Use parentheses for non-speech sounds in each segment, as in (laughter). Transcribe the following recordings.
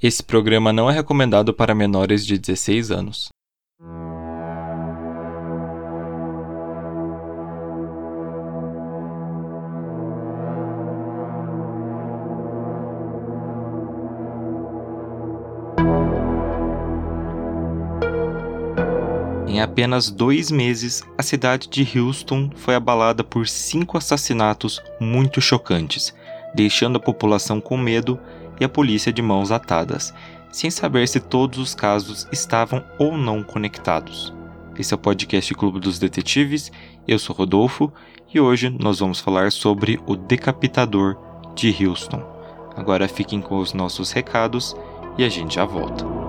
Esse programa não é recomendado para menores de 16 anos. Em apenas dois meses, a cidade de Houston foi abalada por cinco assassinatos muito chocantes, deixando a população com medo e a polícia de mãos atadas, sem saber se todos os casos estavam ou não conectados. Esse é o podcast Clube dos Detetives, eu sou Rodolfo e hoje nós vamos falar sobre o decapitador de Houston. Agora fiquem com os nossos recados e a gente já volta.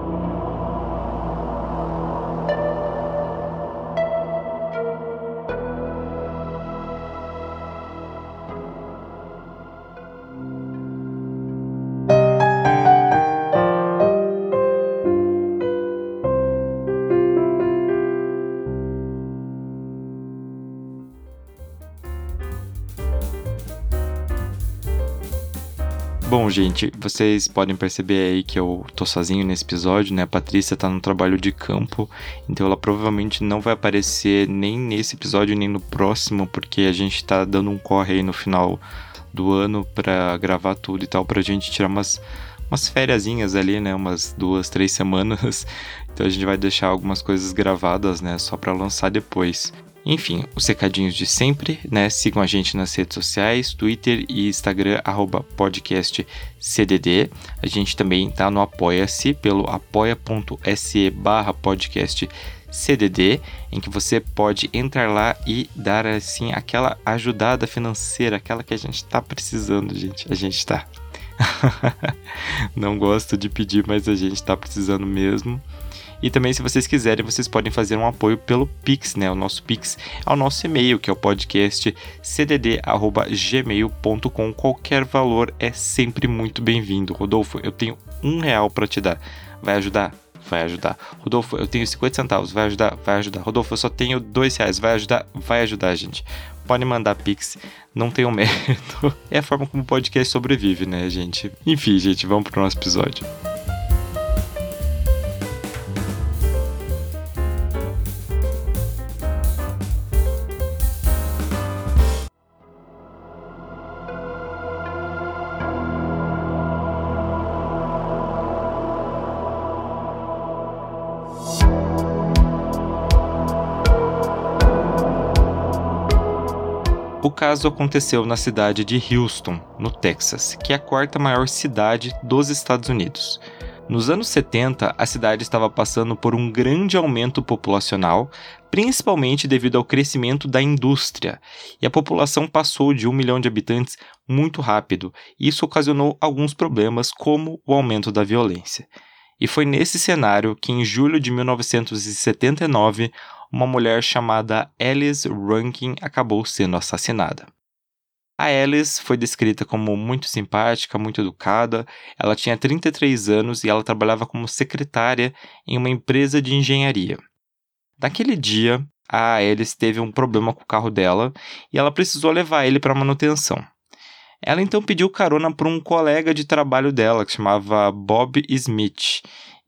Bom, gente, vocês podem perceber aí que eu tô sozinho nesse episódio, né? A Patrícia tá no trabalho de campo, então ela provavelmente não vai aparecer nem nesse episódio nem no próximo, porque a gente tá dando um corre aí no final do ano para gravar tudo e tal, pra gente tirar umas umas fériasinhas ali, né? Umas duas, três semanas. (laughs) Então a gente vai deixar algumas coisas gravadas, né? Só para lançar depois. Enfim, os recadinhos de sempre, né? Sigam a gente nas redes sociais, Twitter e Instagram, podcastcdd. A gente também tá no Apoia-se pelo apoia.se barra podcastcdd, em que você pode entrar lá e dar, assim, aquela ajudada financeira, aquela que a gente tá precisando, gente. A gente tá. (laughs) Não gosto de pedir, mas a gente tá precisando mesmo. E também, se vocês quiserem, vocês podem fazer um apoio pelo Pix, né? O nosso Pix é o nosso e-mail, que é o podcast cdd.gmail.com. Qualquer valor é sempre muito bem-vindo. Rodolfo, eu tenho um real para te dar. Vai ajudar? Vai ajudar. Rodolfo, eu tenho 50 centavos. Vai ajudar? Vai ajudar. Rodolfo, eu só tenho dois reais. Vai ajudar? Vai ajudar, gente. Pode mandar Pix, não tenham (laughs) medo. É a forma como o podcast sobrevive, né, gente? Enfim, gente, vamos pro nosso episódio. O caso aconteceu na cidade de Houston, no Texas, que é a quarta maior cidade dos Estados Unidos. Nos anos 70, a cidade estava passando por um grande aumento populacional, principalmente devido ao crescimento da indústria, e a população passou de um milhão de habitantes muito rápido, e isso ocasionou alguns problemas, como o aumento da violência. E foi nesse cenário que, em julho de 1979, uma mulher chamada Alice Rankin acabou sendo assassinada. A Alice foi descrita como muito simpática, muito educada. Ela tinha 33 anos e ela trabalhava como secretária em uma empresa de engenharia. Naquele dia, a Alice teve um problema com o carro dela e ela precisou levar ele para manutenção. Ela então pediu carona para um colega de trabalho dela que chamava Bob Smith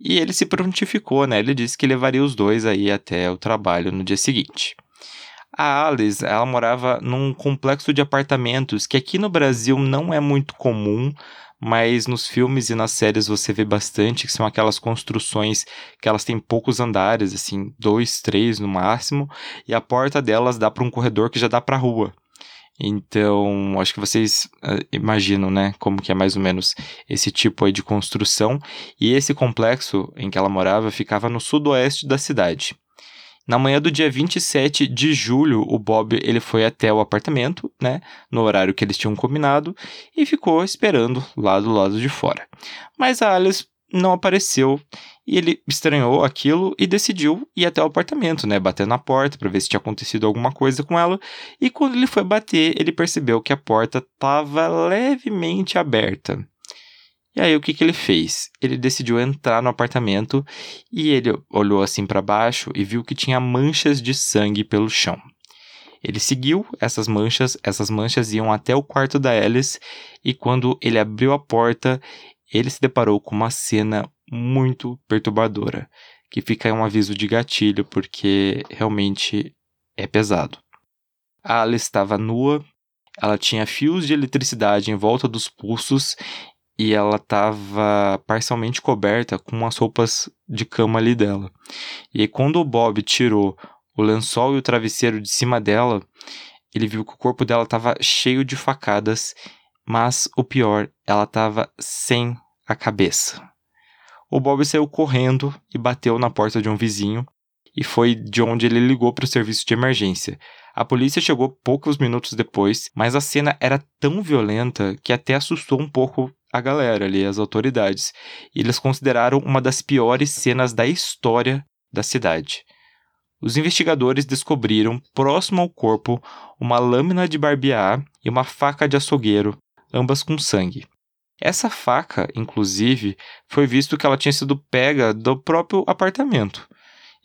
e ele se prontificou, né? Ele disse que levaria os dois aí até o trabalho no dia seguinte. A Alice, ela morava num complexo de apartamentos que aqui no Brasil não é muito comum, mas nos filmes e nas séries você vê bastante, que são aquelas construçõões que elas têm poucos andares, assim, dois, três no máximo, e a porta delas dá para um corredor que já dá para a rua. Então, acho que vocês uh, imaginam, né, como que é mais ou menos esse tipo aí de construção. E esse complexo em que ela morava ficava no sudoeste da cidade. Na manhã do dia 27 de julho, o Bob ele foi até o apartamento, né, no horário que eles tinham combinado, e ficou esperando lá do lado de fora. Mas a Alice não apareceu e ele estranhou aquilo e decidiu ir até o apartamento, né? Bater na porta para ver se tinha acontecido alguma coisa com ela. E quando ele foi bater, ele percebeu que a porta estava levemente aberta. E aí o que, que ele fez? Ele decidiu entrar no apartamento e ele olhou assim para baixo e viu que tinha manchas de sangue pelo chão. Ele seguiu essas manchas, essas manchas iam até o quarto da Alice e quando ele abriu a porta, ele se deparou com uma cena muito perturbadora, que fica um aviso de gatilho, porque realmente é pesado. A Alice estava nua, ela tinha fios de eletricidade em volta dos pulsos e ela estava parcialmente coberta com as roupas de cama ali dela. E quando o Bob tirou o lençol e o travesseiro de cima dela, ele viu que o corpo dela estava cheio de facadas, mas o pior, ela estava sem a cabeça. O Bob saiu correndo e bateu na porta de um vizinho, e foi de onde ele ligou para o serviço de emergência. A polícia chegou poucos minutos depois, mas a cena era tão violenta que até assustou um pouco a galera ali, as autoridades. E eles consideraram uma das piores cenas da história da cidade. Os investigadores descobriram, próximo ao corpo, uma lâmina de barbear e uma faca de açougueiro, ambas com sangue. Essa faca, inclusive, foi visto que ela tinha sido pega do próprio apartamento.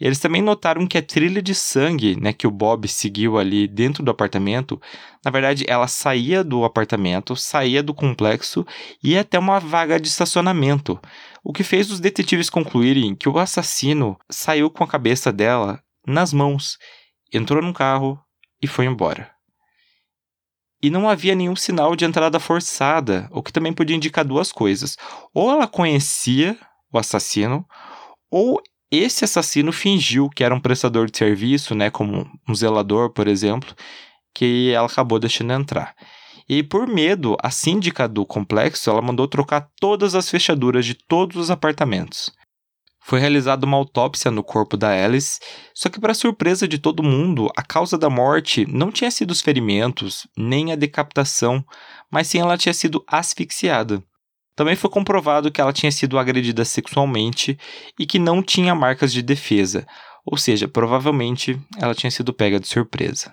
E eles também notaram que a trilha de sangue, né, que o Bob seguiu ali dentro do apartamento, na verdade, ela saía do apartamento, saía do complexo e ia até uma vaga de estacionamento, o que fez os detetives concluírem que o assassino saiu com a cabeça dela nas mãos, entrou num carro e foi embora. E não havia nenhum sinal de entrada forçada, o que também podia indicar duas coisas. Ou ela conhecia o assassino, ou esse assassino fingiu que era um prestador de serviço, né, como um zelador, por exemplo, que ela acabou deixando entrar. E por medo, a síndica do complexo, ela mandou trocar todas as fechaduras de todos os apartamentos. Foi realizada uma autópsia no corpo da Alice, só que, para surpresa de todo mundo, a causa da morte não tinha sido os ferimentos, nem a decapitação, mas sim ela tinha sido asfixiada. Também foi comprovado que ela tinha sido agredida sexualmente e que não tinha marcas de defesa, ou seja, provavelmente ela tinha sido pega de surpresa.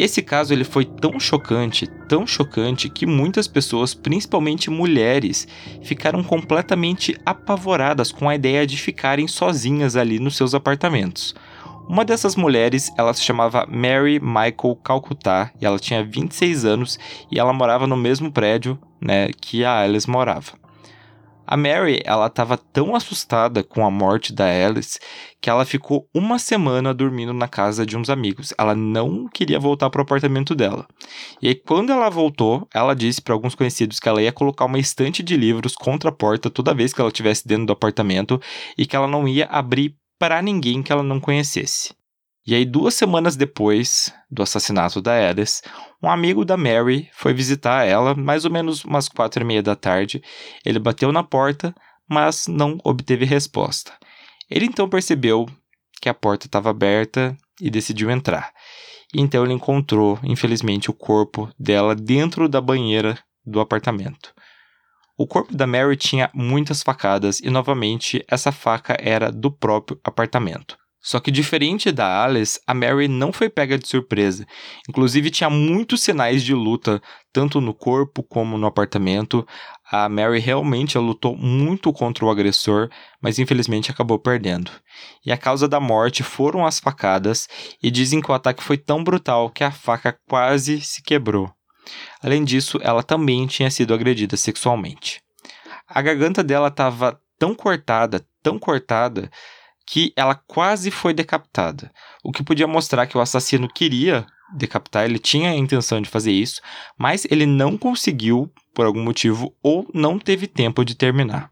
Esse caso ele foi tão chocante, tão chocante que muitas pessoas, principalmente mulheres, ficaram completamente apavoradas com a ideia de ficarem sozinhas ali nos seus apartamentos. Uma dessas mulheres, ela se chamava Mary Michael Calcutá e ela tinha 26 anos e ela morava no mesmo prédio, né, que a Alice morava. A Mary, ela estava tão assustada com a morte da Alice que ela ficou uma semana dormindo na casa de uns amigos. Ela não queria voltar para o apartamento dela. E aí, quando ela voltou, ela disse para alguns conhecidos que ela ia colocar uma estante de livros contra a porta toda vez que ela estivesse dentro do apartamento e que ela não ia abrir para ninguém que ela não conhecesse. E aí, duas semanas depois do assassinato da Alice, um amigo da Mary foi visitar ela, mais ou menos umas quatro e meia da tarde. Ele bateu na porta, mas não obteve resposta. Ele então percebeu que a porta estava aberta e decidiu entrar. Então ele encontrou, infelizmente, o corpo dela dentro da banheira do apartamento. O corpo da Mary tinha muitas facadas e, novamente, essa faca era do próprio apartamento. Só que diferente da Alice, a Mary não foi pega de surpresa. Inclusive tinha muitos sinais de luta, tanto no corpo como no apartamento. A Mary realmente lutou muito contra o agressor, mas infelizmente acabou perdendo. E a causa da morte foram as facadas, e dizem que o ataque foi tão brutal que a faca quase se quebrou. Além disso, ela também tinha sido agredida sexualmente. A garganta dela estava tão cortada, tão cortada, que ela quase foi decapitada, o que podia mostrar que o assassino queria decapitar, ele tinha a intenção de fazer isso, mas ele não conseguiu por algum motivo ou não teve tempo de terminar.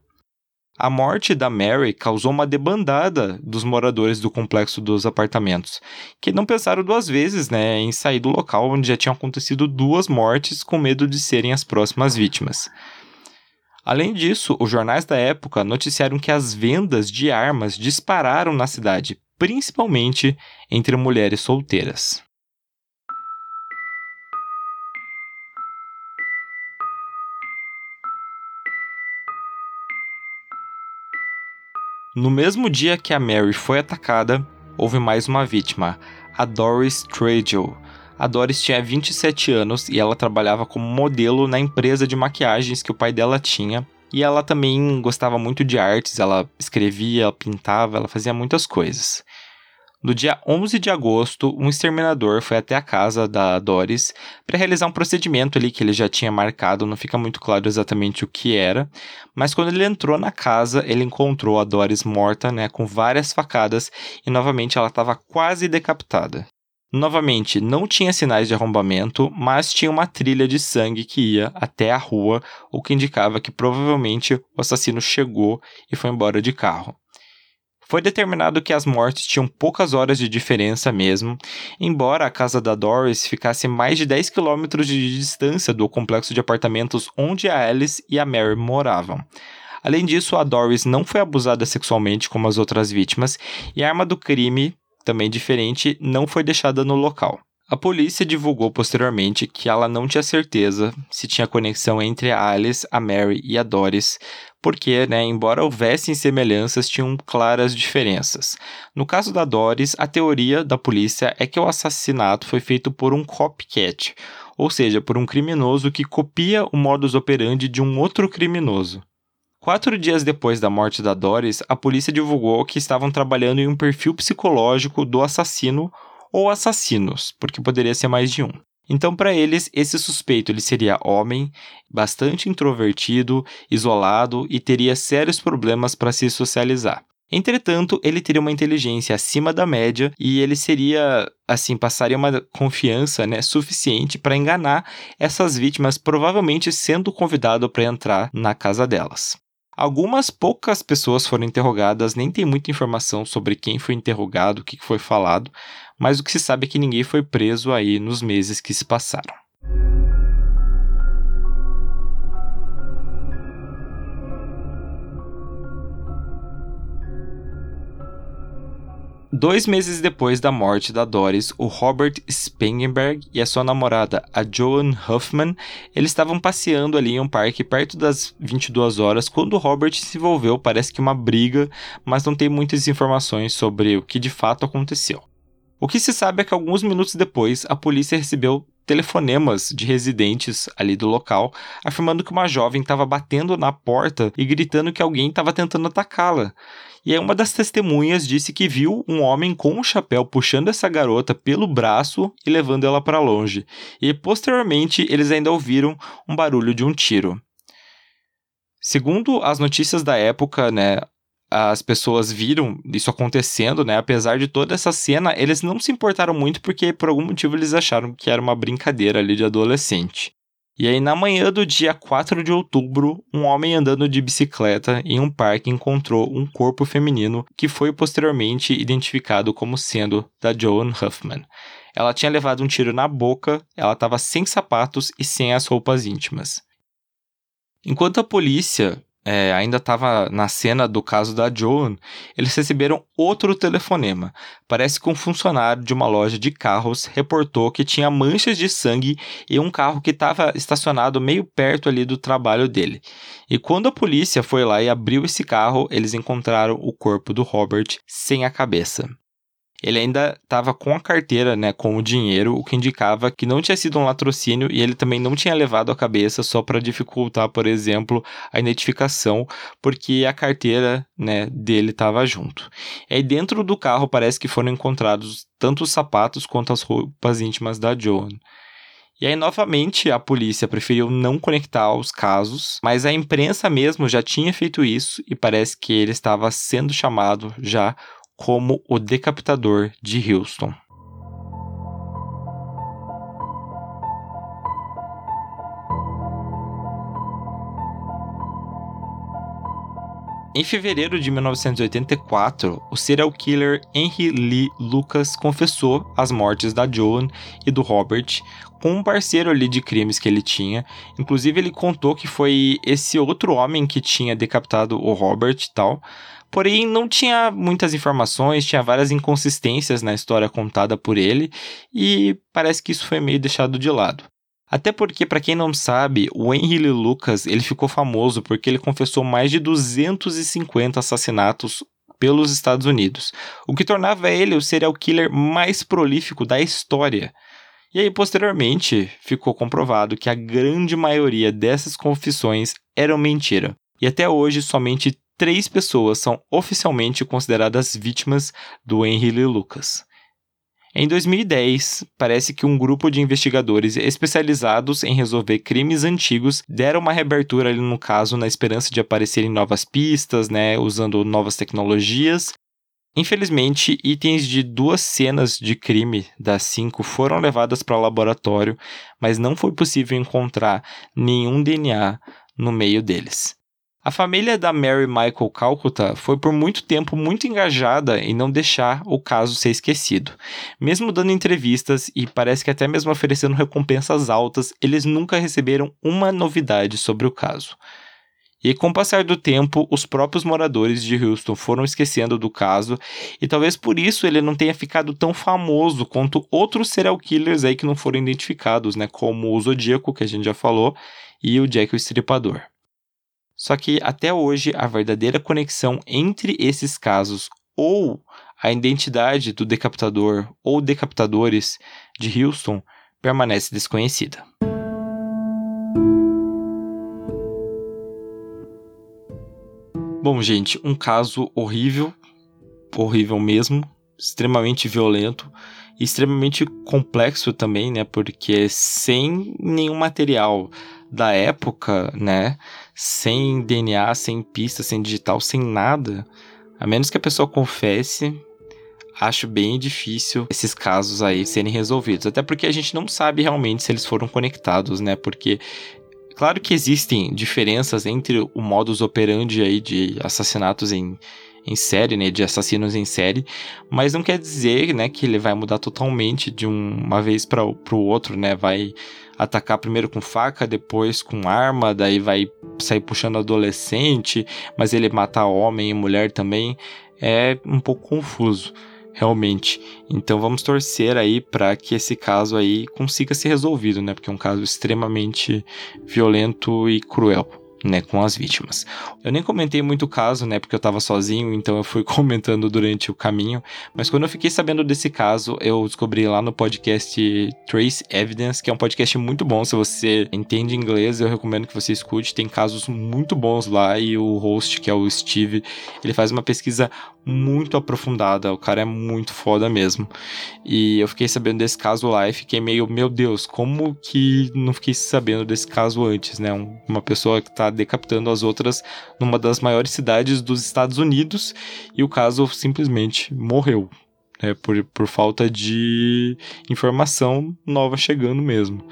A morte da Mary causou uma debandada dos moradores do complexo dos apartamentos, que não pensaram duas vezes né, em sair do local onde já tinham acontecido duas mortes com medo de serem as próximas vítimas. Além disso, os jornais da época noticiaram que as vendas de armas dispararam na cidade, principalmente entre mulheres solteiras. No mesmo dia que a Mary foi atacada, houve mais uma vítima, a Doris Tragel, a Doris tinha 27 anos e ela trabalhava como modelo na empresa de maquiagens que o pai dela tinha. E ela também gostava muito de artes, ela escrevia, ela pintava, ela fazia muitas coisas. No dia 11 de agosto, um exterminador foi até a casa da Doris para realizar um procedimento ali que ele já tinha marcado, não fica muito claro exatamente o que era, mas quando ele entrou na casa, ele encontrou a Doris morta, né, com várias facadas e novamente ela estava quase decapitada. Novamente, não tinha sinais de arrombamento, mas tinha uma trilha de sangue que ia até a rua, o que indicava que provavelmente o assassino chegou e foi embora de carro. Foi determinado que as mortes tinham poucas horas de diferença mesmo, embora a casa da Doris ficasse mais de 10 quilômetros de distância do complexo de apartamentos onde a Alice e a Mary moravam. Além disso, a Doris não foi abusada sexualmente como as outras vítimas e a arma do crime, também diferente, não foi deixada no local. A polícia divulgou posteriormente que ela não tinha certeza se tinha conexão entre a Alice, a Mary e a Doris, porque, né, embora houvessem semelhanças, tinham claras diferenças. No caso da Doris, a teoria da polícia é que o assassinato foi feito por um copycat, ou seja, por um criminoso que copia o modus operandi de um outro criminoso. Quatro dias depois da morte da Doris, a polícia divulgou que estavam trabalhando em um perfil psicológico do assassino ou assassinos, porque poderia ser mais de um. Então, para eles, esse suspeito ele seria homem, bastante introvertido, isolado e teria sérios problemas para se socializar. Entretanto, ele teria uma inteligência acima da média e ele seria, assim, passaria uma confiança né, suficiente para enganar essas vítimas, provavelmente sendo convidado para entrar na casa delas. Algumas poucas pessoas foram interrogadas, nem tem muita informação sobre quem foi interrogado, o que foi falado, mas o que se sabe é que ninguém foi preso aí nos meses que se passaram. Dois meses depois da morte da Doris, o Robert Spangenberg e a sua namorada, a Joan Huffman, eles estavam passeando ali em um parque perto das 22 horas quando o Robert se envolveu, parece que uma briga, mas não tem muitas informações sobre o que de fato aconteceu. O que se sabe é que alguns minutos depois, a polícia recebeu telefonemas de residentes ali do local, afirmando que uma jovem estava batendo na porta e gritando que alguém estava tentando atacá-la. E aí uma das testemunhas disse que viu um homem com um chapéu puxando essa garota pelo braço e levando ela para longe. E posteriormente eles ainda ouviram um barulho de um tiro. Segundo as notícias da época, né, as pessoas viram isso acontecendo, né? Apesar de toda essa cena, eles não se importaram muito porque por algum motivo eles acharam que era uma brincadeira ali de adolescente. E aí, na manhã do dia 4 de outubro, um homem andando de bicicleta em um parque encontrou um corpo feminino que foi posteriormente identificado como sendo da Joan Huffman. Ela tinha levado um tiro na boca, ela estava sem sapatos e sem as roupas íntimas. Enquanto a polícia é, ainda estava na cena do caso da Joan, eles receberam outro telefonema. Parece que um funcionário de uma loja de carros reportou que tinha manchas de sangue em um carro que estava estacionado meio perto ali do trabalho dele. E quando a polícia foi lá e abriu esse carro, eles encontraram o corpo do Robert sem a cabeça. Ele ainda estava com a carteira, né, com o dinheiro, o que indicava que não tinha sido um latrocínio e ele também não tinha levado a cabeça só para dificultar, por exemplo, a identificação, porque a carteira, né, dele estava junto. E aí dentro do carro parece que foram encontrados tanto os sapatos quanto as roupas íntimas da Joan. E aí, novamente, a polícia preferiu não conectar os casos, mas a imprensa mesmo já tinha feito isso e parece que ele estava sendo chamado já como o decapitador de Houston. Em fevereiro de 1984, o serial killer Henry Lee Lucas confessou as mortes da Joan e do Robert com um parceiro ali de crimes que ele tinha. Inclusive, ele contou que foi esse outro homem que tinha decapitado o Robert e tal. Porém, não tinha muitas informações, tinha várias inconsistências na história contada por ele, e parece que isso foi meio deixado de lado. Até porque, para quem não sabe, o Henry Lee Lucas ele ficou famoso porque ele confessou mais de 250 assassinatos pelos Estados Unidos, o que tornava ele o serial killer mais prolífico da história. E aí, posteriormente, ficou comprovado que a grande maioria dessas confissões eram mentira. E até hoje, somente três pessoas são oficialmente consideradas vítimas do Henry Lee Lucas. Em 2010, parece que um grupo de investigadores especializados em resolver crimes antigos deram uma reabertura ali no caso na esperança de aparecerem novas pistas, né, usando novas tecnologias. Infelizmente, itens de duas cenas de crime das cinco foram levadas para o laboratório, mas não foi possível encontrar nenhum DNA no meio deles. A família da Mary Michael Calcutta foi por muito tempo muito engajada em não deixar o caso ser esquecido. Mesmo dando entrevistas e parece que até mesmo oferecendo recompensas altas, eles nunca receberam uma novidade sobre o caso. E com o passar do tempo, os próprios moradores de Houston foram esquecendo do caso, e talvez por isso ele não tenha ficado tão famoso quanto outros serial killers aí que não foram identificados, né, como o Zodíaco, que a gente já falou, e o Jack o Estripador. Só que até hoje a verdadeira conexão entre esses casos ou a identidade do decapitador ou decapitadores de Houston permanece desconhecida. Bom, gente, um caso horrível, horrível mesmo, extremamente violento extremamente complexo também, né? Porque sem nenhum material da época, né? Sem DNA, sem pista, sem digital, sem nada, a menos que a pessoa confesse, acho bem difícil esses casos aí serem resolvidos. Até porque a gente não sabe realmente se eles foram conectados, né? Porque claro que existem diferenças entre o modus operandi aí de assassinatos em em série, né, de assassinos em série, mas não quer dizer, né, que ele vai mudar totalmente de uma vez para o outro, né, vai atacar primeiro com faca, depois com arma, daí vai sair puxando adolescente, mas ele matar homem e mulher também é um pouco confuso realmente. Então vamos torcer aí para que esse caso aí consiga ser resolvido, né? Porque é um caso extremamente violento e cruel né, com as vítimas. Eu nem comentei muito o caso, né, porque eu tava sozinho, então eu fui (laughs) comentando durante o caminho, mas quando eu fiquei sabendo desse caso, eu descobri lá no podcast Trace Evidence, que é um podcast muito bom, se você entende inglês, eu recomendo que você escute, tem casos muito bons lá e o host, que é o Steve, ele faz uma pesquisa muito aprofundada, o cara é muito foda mesmo. E eu fiquei sabendo desse caso lá e fiquei meio, meu Deus, como que não fiquei sabendo desse caso antes, né? Uma pessoa que tá decapitando as outras numa das maiores cidades dos Estados Unidos e o caso simplesmente morreu. Né, por, por falta de informação nova chegando mesmo.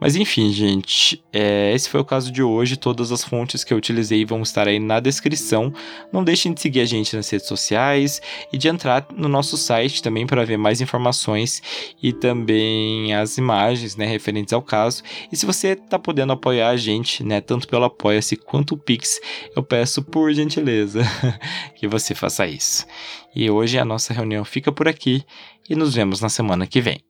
Mas enfim, gente, é, esse foi o caso de hoje. Todas as fontes que eu utilizei vão estar aí na descrição. Não deixem de seguir a gente nas redes sociais e de entrar no nosso site também para ver mais informações e também as imagens né, referentes ao caso. E se você está podendo apoiar a gente, né, tanto pelo Apoia-se quanto o Pix, eu peço por gentileza (laughs) que você faça isso. E hoje a nossa reunião fica por aqui e nos vemos na semana que vem.